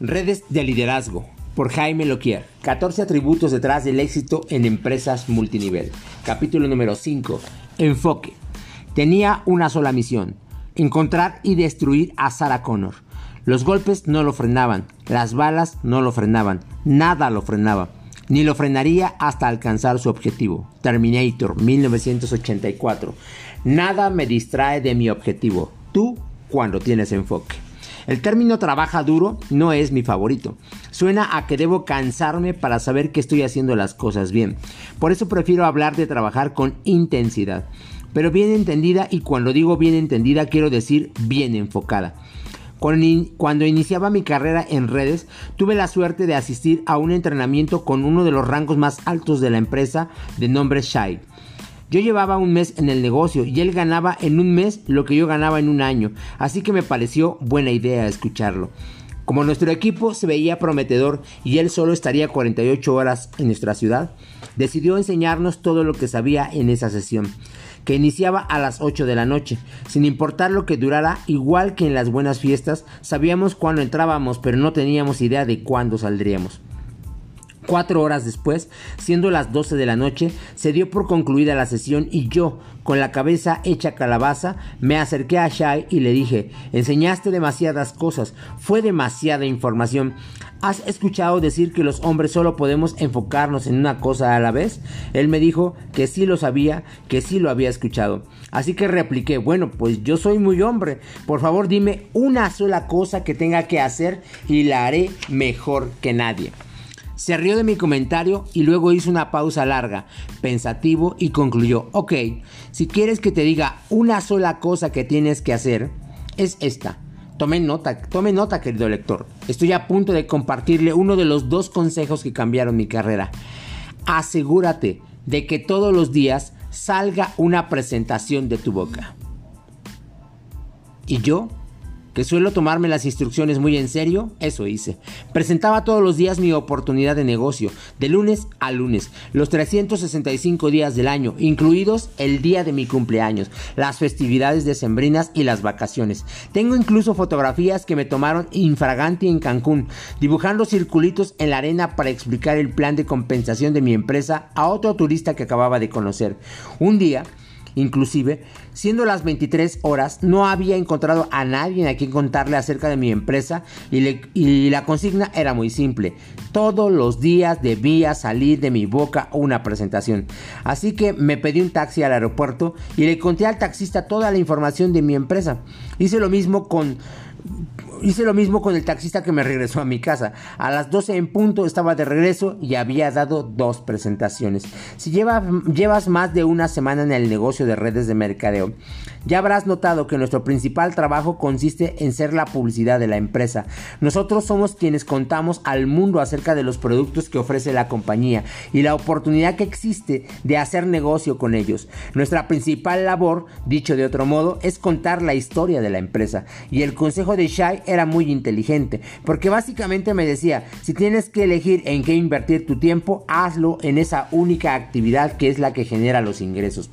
Redes de liderazgo por Jaime Loquier. 14 atributos detrás del éxito en empresas multinivel. Capítulo número 5. Enfoque. Tenía una sola misión. Encontrar y destruir a Sarah Connor. Los golpes no lo frenaban, las balas no lo frenaban, nada lo frenaba, ni lo frenaría hasta alcanzar su objetivo. Terminator 1984. Nada me distrae de mi objetivo. Tú cuando tienes enfoque. El término trabaja duro no es mi favorito. Suena a que debo cansarme para saber que estoy haciendo las cosas bien. Por eso prefiero hablar de trabajar con intensidad. Pero bien entendida y cuando digo bien entendida quiero decir bien enfocada. Cuando iniciaba mi carrera en redes, tuve la suerte de asistir a un entrenamiento con uno de los rangos más altos de la empresa de nombre Shai. Yo llevaba un mes en el negocio y él ganaba en un mes lo que yo ganaba en un año, así que me pareció buena idea escucharlo. Como nuestro equipo se veía prometedor y él solo estaría 48 horas en nuestra ciudad, decidió enseñarnos todo lo que sabía en esa sesión, que iniciaba a las 8 de la noche. Sin importar lo que durara, igual que en las buenas fiestas, sabíamos cuándo entrábamos, pero no teníamos idea de cuándo saldríamos. Cuatro horas después, siendo las 12 de la noche, se dio por concluida la sesión y yo, con la cabeza hecha calabaza, me acerqué a Shai y le dije, enseñaste demasiadas cosas, fue demasiada información. ¿Has escuchado decir que los hombres solo podemos enfocarnos en una cosa a la vez? Él me dijo que sí lo sabía, que sí lo había escuchado. Así que repliqué, bueno, pues yo soy muy hombre, por favor dime una sola cosa que tenga que hacer y la haré mejor que nadie. Se rió de mi comentario y luego hizo una pausa larga, pensativo y concluyó, ok, si quieres que te diga una sola cosa que tienes que hacer, es esta. Tome nota, tome nota, querido lector. Estoy a punto de compartirle uno de los dos consejos que cambiaron mi carrera. Asegúrate de que todos los días salga una presentación de tu boca. Y yo que suelo tomarme las instrucciones muy en serio, eso hice. Presentaba todos los días mi oportunidad de negocio, de lunes a lunes, los 365 días del año, incluidos el día de mi cumpleaños, las festividades decembrinas y las vacaciones. Tengo incluso fotografías que me tomaron infraganti en Cancún, dibujando circulitos en la arena para explicar el plan de compensación de mi empresa a otro turista que acababa de conocer. Un día, Inclusive, siendo las 23 horas, no había encontrado a nadie a quien contarle acerca de mi empresa y, la consigna era muy simple. Todos los días debía salir de mi boca una presentación. Así que me pedí un taxi al aeropuerto y le conté al taxista toda la información de mi empresa. Hice lo mismo con Hice lo mismo con el taxista que me regresó a mi casa. A las 12 en punto estaba de regreso y había dado dos presentaciones. Si llevas más de una semana en el negocio de redes de mercadeo, ya habrás notado que nuestro principal trabajo consiste en ser la publicidad de la empresa. Nosotros somos quienes contamos al mundo acerca de los productos que ofrece la compañía y la oportunidad que existe de hacer negocio con ellos. Nuestra principal labor, dicho de otro modo, es contar la historia de la empresa. Y el consejo de Shai era muy inteligente, porque básicamente me decía, si tienes que elegir en qué invertir tu tiempo, hazlo en esa única actividad que es la que genera los ingresos.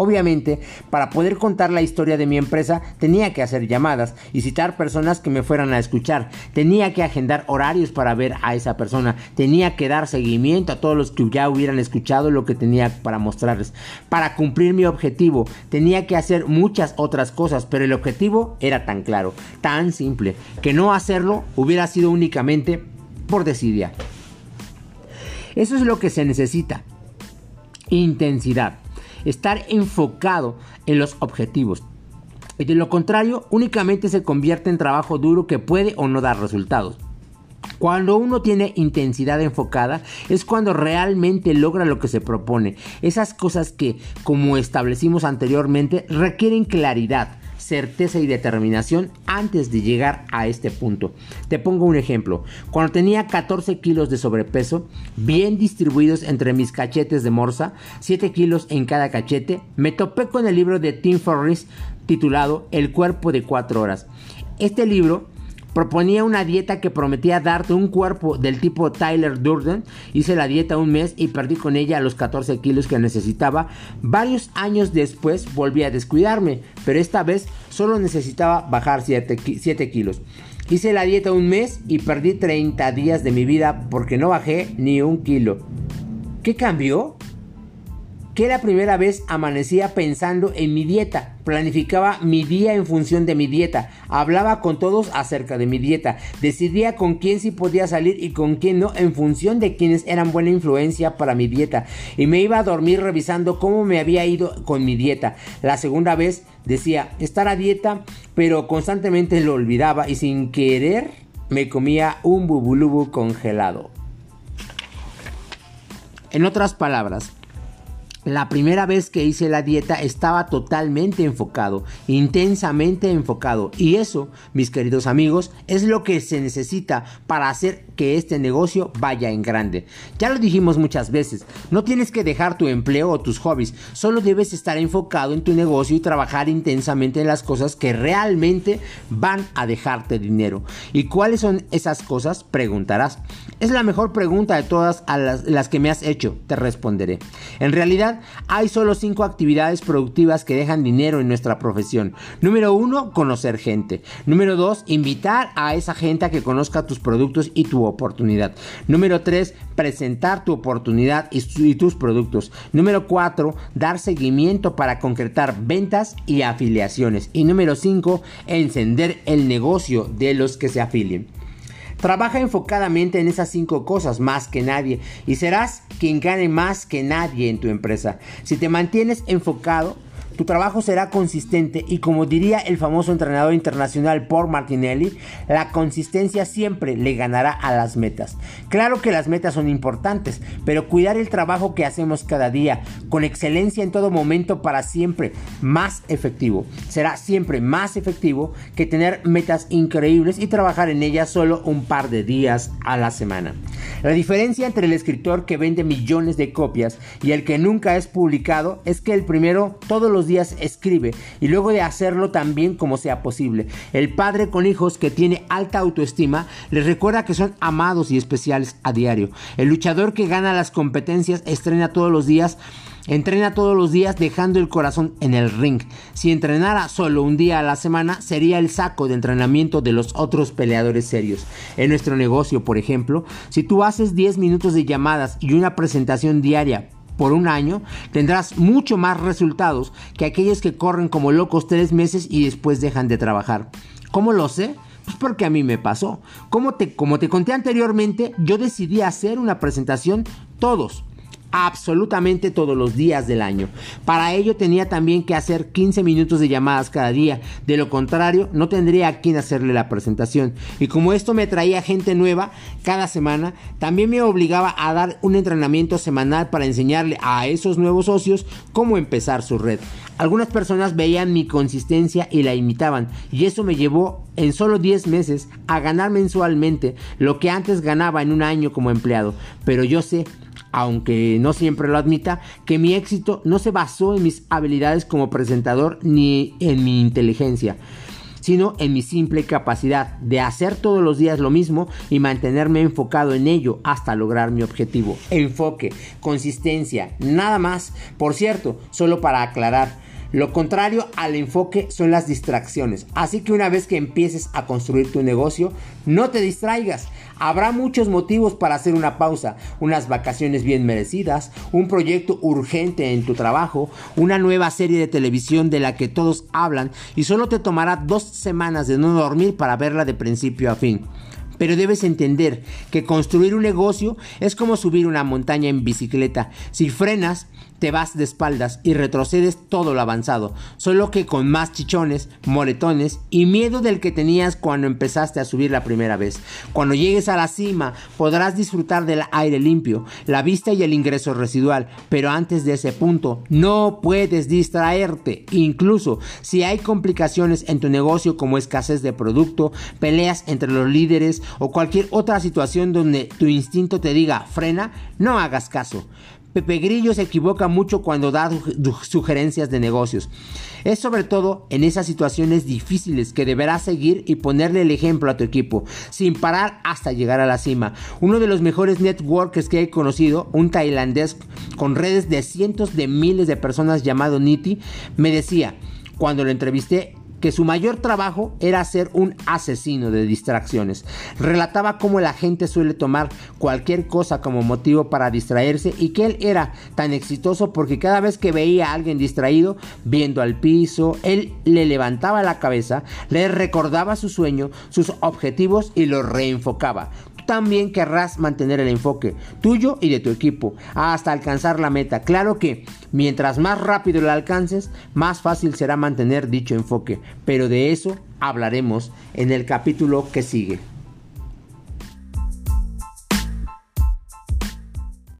Obviamente, para poder contar la historia de mi empresa, tenía que hacer llamadas y citar personas que me fueran a escuchar. Tenía que agendar horarios para ver a esa persona. Tenía que dar seguimiento a todos los que ya hubieran escuchado lo que tenía para mostrarles. Para cumplir mi objetivo, tenía que hacer muchas otras cosas, pero el objetivo era tan claro, tan simple, que no hacerlo hubiera sido únicamente por desidia. Eso es lo que se necesita. Intensidad estar enfocado en los objetivos. Y de lo contrario, únicamente se convierte en trabajo duro que puede o no dar resultados. Cuando uno tiene intensidad enfocada es cuando realmente logra lo que se propone. Esas cosas que, como establecimos anteriormente, requieren claridad, certeza y determinación antes de llegar a este punto. Te pongo un ejemplo. Cuando tenía 14 kilos de sobrepeso, bien distribuidos entre mis cachetes de morsa, 7 kilos en cada cachete, me topé con el libro de Tim Ferriss titulado El cuerpo de 4 horas. Este libro Proponía una dieta que prometía darte un cuerpo del tipo Tyler Durden. Hice la dieta un mes y perdí con ella los 14 kilos que necesitaba. Varios años después volví a descuidarme, pero esta vez solo necesitaba bajar 7, kilos. Hice la dieta un mes y perdí 30 días de mi vida porque no bajé ni un kilo. ¿Qué cambió? Que la primera vez amanecía pensando en mi dieta, planificaba mi día en función de mi dieta, hablaba con todos acerca de mi dieta, decidía con quién sí podía salir y con quién no en función de quienes eran buena influencia para mi dieta y me iba a dormir revisando cómo me había ido con mi dieta. La segunda vez decía estar a dieta, pero constantemente lo olvidaba y sin querer me comía un bubulubu congelado. En otras palabras, la primera vez que hice la dieta estaba totalmente enfocado, intensamente enfocado. Y eso, mis queridos amigos, es lo que se necesita para hacer que este negocio vaya en grande. Ya lo dijimos muchas veces, no tienes que dejar tu empleo o tus hobbies, solo debes estar enfocado en tu negocio y trabajar intensamente en las cosas que realmente van a dejarte dinero. ¿Y cuáles son esas cosas? Preguntarás. Es la mejor pregunta de todas las, las que me has hecho, te responderé. En realidad, hay solo cinco actividades productivas que dejan dinero en nuestra profesión. Número uno, conocer gente. Número dos, invitar a esa gente a que conozca tus productos y tu oportunidad. Número tres, presentar tu oportunidad y, tus productos. Número cuatro, dar seguimiento para concretar ventas y afiliaciones. Y número cinco, encender el negocio de los que se afilien. Trabaja enfocadamente en esas cinco cosas más que nadie y serás quien gane más que nadie en tu empresa. Si te mantienes enfocado, tu trabajo será consistente y como diría el famoso entrenador internacional Paul Martinelli, la consistencia siempre le ganará a las metas. Claro que las metas son importantes, pero cuidar el trabajo que hacemos cada día con excelencia en todo momento para siempre más efectivo. Será siempre más efectivo que tener metas increíbles y trabajar en ellas solo un par de días a la semana. La diferencia entre el escritor que vende millones de copias y el que nunca es publicado es que el primero todos los días escribe y luego de hacerlo también como sea posible. El padre con hijos que tiene alta autoestima les recuerda que son amados y especiales a diario. El luchador que gana las competencias estrena todos los días Entrena todos los días dejando el corazón en el ring. Si entrenara solo un día a la semana, sería el saco de entrenamiento de los otros peleadores serios. En nuestro negocio, por ejemplo, si tú haces 10 minutos de llamadas y una presentación diaria por un año, tendrás mucho más resultados que aquellos que corren como locos tres meses y después dejan de trabajar. ¿Cómo lo sé? Pues porque a mí me pasó. Como te, como te conté anteriormente, yo decidí hacer una presentación todos, absolutamente todos los días del año. Para ello tenía también que hacer 15 minutos de llamadas cada día. De lo contrario, no tendría a quien hacerle la presentación. Y como esto me traía gente nueva cada semana, también me obligaba a dar un entrenamiento semanal para enseñarle a esos nuevos socios cómo empezar su red. Algunas personas veían mi consistencia y la imitaban. Y eso me llevó en solo 10 meses a ganar mensualmente lo que antes ganaba en un año como empleado. Pero yo sé aunque no siempre lo admita, que mi éxito no se basó en mis habilidades como presentador ni en mi inteligencia, sino en mi simple capacidad de hacer todos los días lo mismo y mantenerme enfocado en ello hasta lograr mi objetivo. Enfoque, consistencia, nada más. Por cierto, solo para aclarar, lo contrario al enfoque son las distracciones. Así que una vez que empieces a construir tu negocio, no te distraigas. Habrá muchos motivos para hacer una pausa, unas vacaciones bien merecidas, un proyecto urgente en tu trabajo, una nueva serie de televisión de la que todos hablan y solo te tomará dos semanas de no dormir para verla de principio a fin. Pero debes entender que construir un negocio es como subir una montaña en bicicleta. Si frenas, te vas de espaldas y retrocedes todo lo avanzado, solo que con más chichones, moretones y miedo del que tenías cuando empezaste a subir la primera vez. Cuando llegues a la cima podrás disfrutar del aire limpio, la vista y el ingreso residual, pero antes de ese punto no puedes distraerte. Incluso si hay complicaciones en tu negocio como escasez de producto, peleas entre los líderes o cualquier otra situación donde tu instinto te diga frena, no hagas caso. Pepe Grillo se equivoca mucho cuando da sugerencias de negocios. Es sobre todo en esas situaciones difíciles que deberás seguir y ponerle el ejemplo a tu equipo, sin parar hasta llegar a la cima. Uno de los mejores networkers que he conocido, un tailandés con redes de cientos de miles de personas llamado Niti, me decía, cuando lo entrevisté, que su mayor trabajo era ser un asesino de distracciones. Relataba cómo la gente suele tomar cualquier cosa como motivo para distraerse y que él era tan exitoso porque cada vez que veía a alguien distraído, viendo al piso, él le levantaba la cabeza, le recordaba su sueño, sus objetivos y los reenfocaba también querrás mantener el enfoque tuyo y de tu equipo hasta alcanzar la meta. Claro que mientras más rápido lo alcances, más fácil será mantener dicho enfoque, pero de eso hablaremos en el capítulo que sigue.